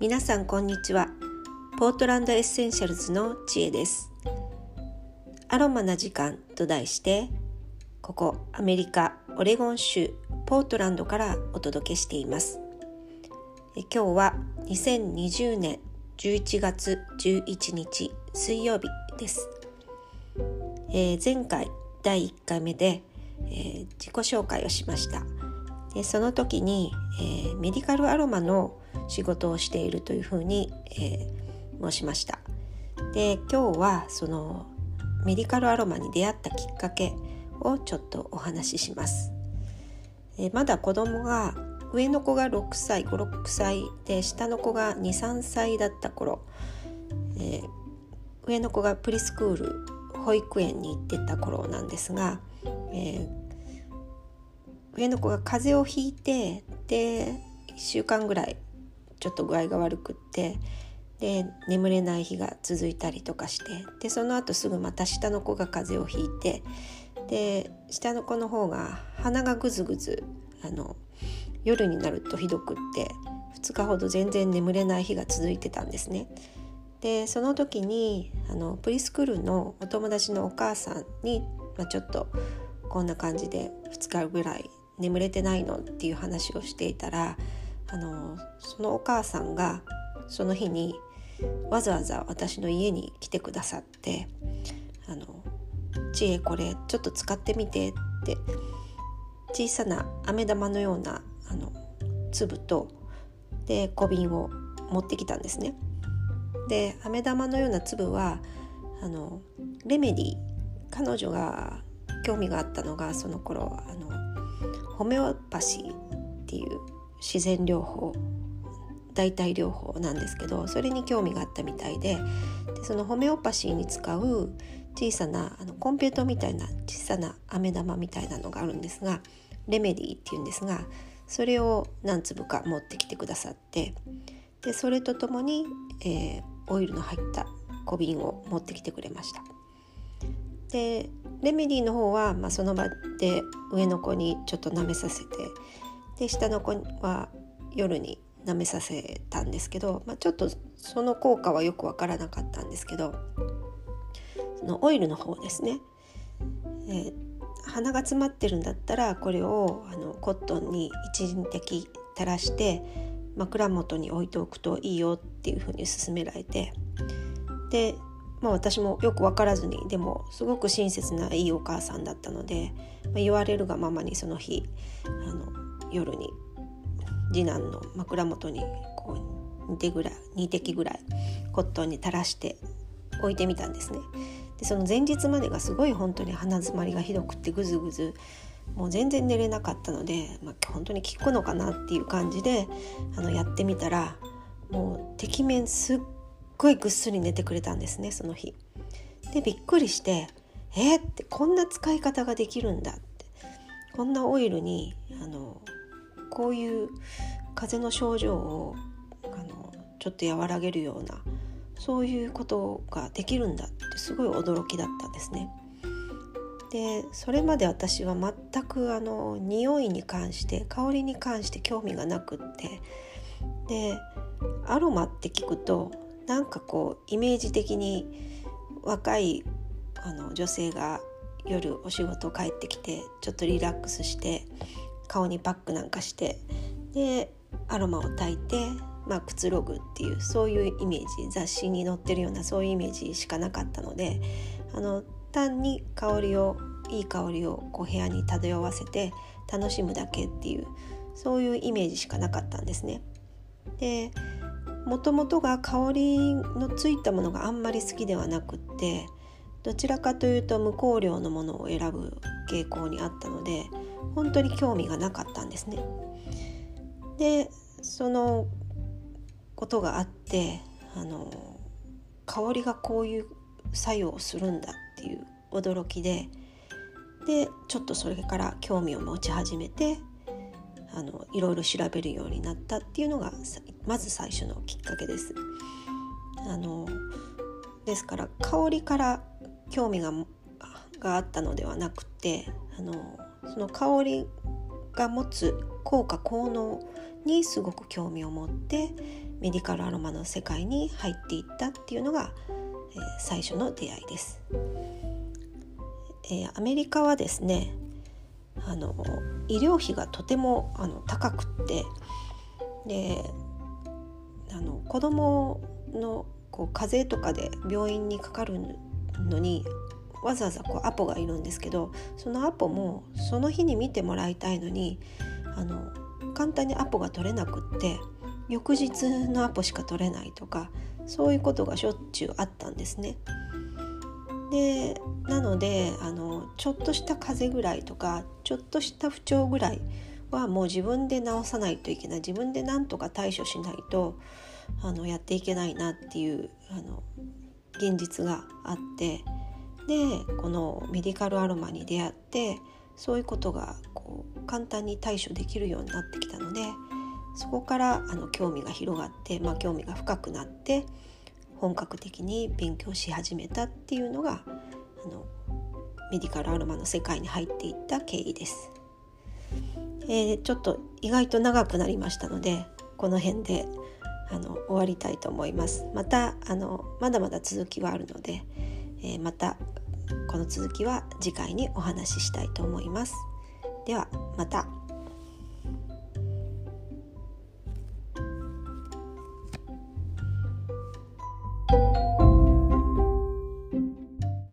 皆さんこんにちは。ポートランドエッセンシャルズの知恵です。アロマな時間と題してここアメリカオレゴン州ポートランドからお届けしています。今日は2020年11月11日水曜日です、えー、前回第1回目で、えー、自己紹介をしました。でその時に、えー、メディカルアロマの仕事をしているというふうに、え申しました。で今日はそのメディカルアロマに出会ったきっかけをちょっとお話しします、えまだ子供が上の子が6歳56歳で下の子が23歳だった頃、えー、上の子がプリスクール保育園に行ってた頃なんですが、えー、上の子が風邪をひいてで1週間ぐらいちょっと具合が悪くってで眠れない日が続いたりとかしてでその後すぐまた下の子が風邪をひいてで下の子の方が鼻がぐずぐずあの夜になるとひどくって2日ほど全然眠れない日が続いてたんですね。でその時にあのプリスクールのお友達のお母さんに、まあ、ちょっとこんな感じで2日ぐらい眠れてないのっていう話をしていたらあのそのお母さんがその日にわざわざ私の家に来てくださって「あの知恵これちょっと使ってみて」って小さな飴玉のようなあの粒とで小瓶を持ってきたんですね。で飴玉のような粒はあのレメディ彼女が興味があったのがその頃あのホメオパシーっていう自然療法代替療法なんですけどそれに興味があったみたいででそのホメオパシーに使う小さなあのコンピュートみたいな小さな飴玉みたいなのがあるんですがレメディっていうんですがそれを何粒か持ってきてくださってでそれとともに、えー、オイルの入った小瓶を持ってきてくれました。でレメディの方は、まあ、その場で上の子にちょっと舐めさせてで下の子は夜に舐めさせたんですけど、まあ、ちょっとその効果はよく分からなかったんですけどそのオイルの方ですね、えー、鼻が詰まってるんだったらこれをあのコットンに一時的垂らして枕元に置いておくといいよっていうふうに勧められてで、まあ、私もよく分からずにでもすごく親切ないいお母さんだったので、まあ、言われるがままにその日あの夜に次男の枕元にこう2手ぐらい2滴ぐらいコットンに垂らして置いてみたんですね。でその前日までがすごい本当に鼻づまりがひどくってぐずぐずもう全然寝れなかったので、まあ、本当に効くのかなっていう感じであのやってみたらもうてきめんすっごいぐっすり寝てくれたんですねその日。でびっくりして「えー、ってこんな使い方ができるんだってこんなオイルにあのこういう風邪の症状をあのちょっと和らげるようなそういうことができるんだってすごい驚きだったんですね。でそれまで私は全くあの匂いに関して香りに関して興味がなくってでアロマって聞くとなんかこうイメージ的に若いあの女性が夜お仕事帰ってきてちょっとリラックスして顔にパックなんかしてでアロマを焚いてまあ、くつろぐっていうそういうイメージ雑誌に載ってるようなそういうイメージしかなかったのであの単に香りをいい香りをこう部屋に漂わせて楽しむだけっていうそういうイメージしかなかったんですね。でもともとが香りのついたものがあんまり好きではなくってどちらかというと無香料のものを選ぶ傾向にあったので本当に興味がなかったんですね。でそのことがあってあの香りがこういう作用をするんだっていう驚きででちょっとそれから興味を持ち始めてあのいろいろ調べるようになったっていうのがまず最初のきっかけです。あのですから香りから興味ががあったのではなくてあのその香りが持つ効果効能にすごく興味を持ってメディカルアロマの世界に入っていったっていうのが、えー、最初の出会いです。えー、アメリカはですねあの医療費がとてもあの高くってであの子供のこう風邪とかで病院にかかるのにわざわざこうアポがいるんですけどそのアポもその日に見てもらいたいのにあの簡単にアポが取れなくって翌日のアポしか取れないとかそういうことがしょっちゅうあったんですね。でなのであのちょっとした風邪ぐらいとかちょっとした不調ぐらいはもう自分で治さないといけない。自分で何とか対処しないとあのやっていけないなっていうあの現実があってでこのメディカルアロマに出会ってそういうことがこう簡単に対処できるようになってきたのでそこからあの興味が広がって、まあ、興味が深くなって本格的に勉強し始めたっていうのがあのメディカルアロマの世界に入っていった経緯です。えー、ちょっと意外と長くなりましたのでこの辺であの終わりたいと思います。またあのまだまだ続きはあるので、えー、またこの続きは次回にお話ししたいと思います。ではまた。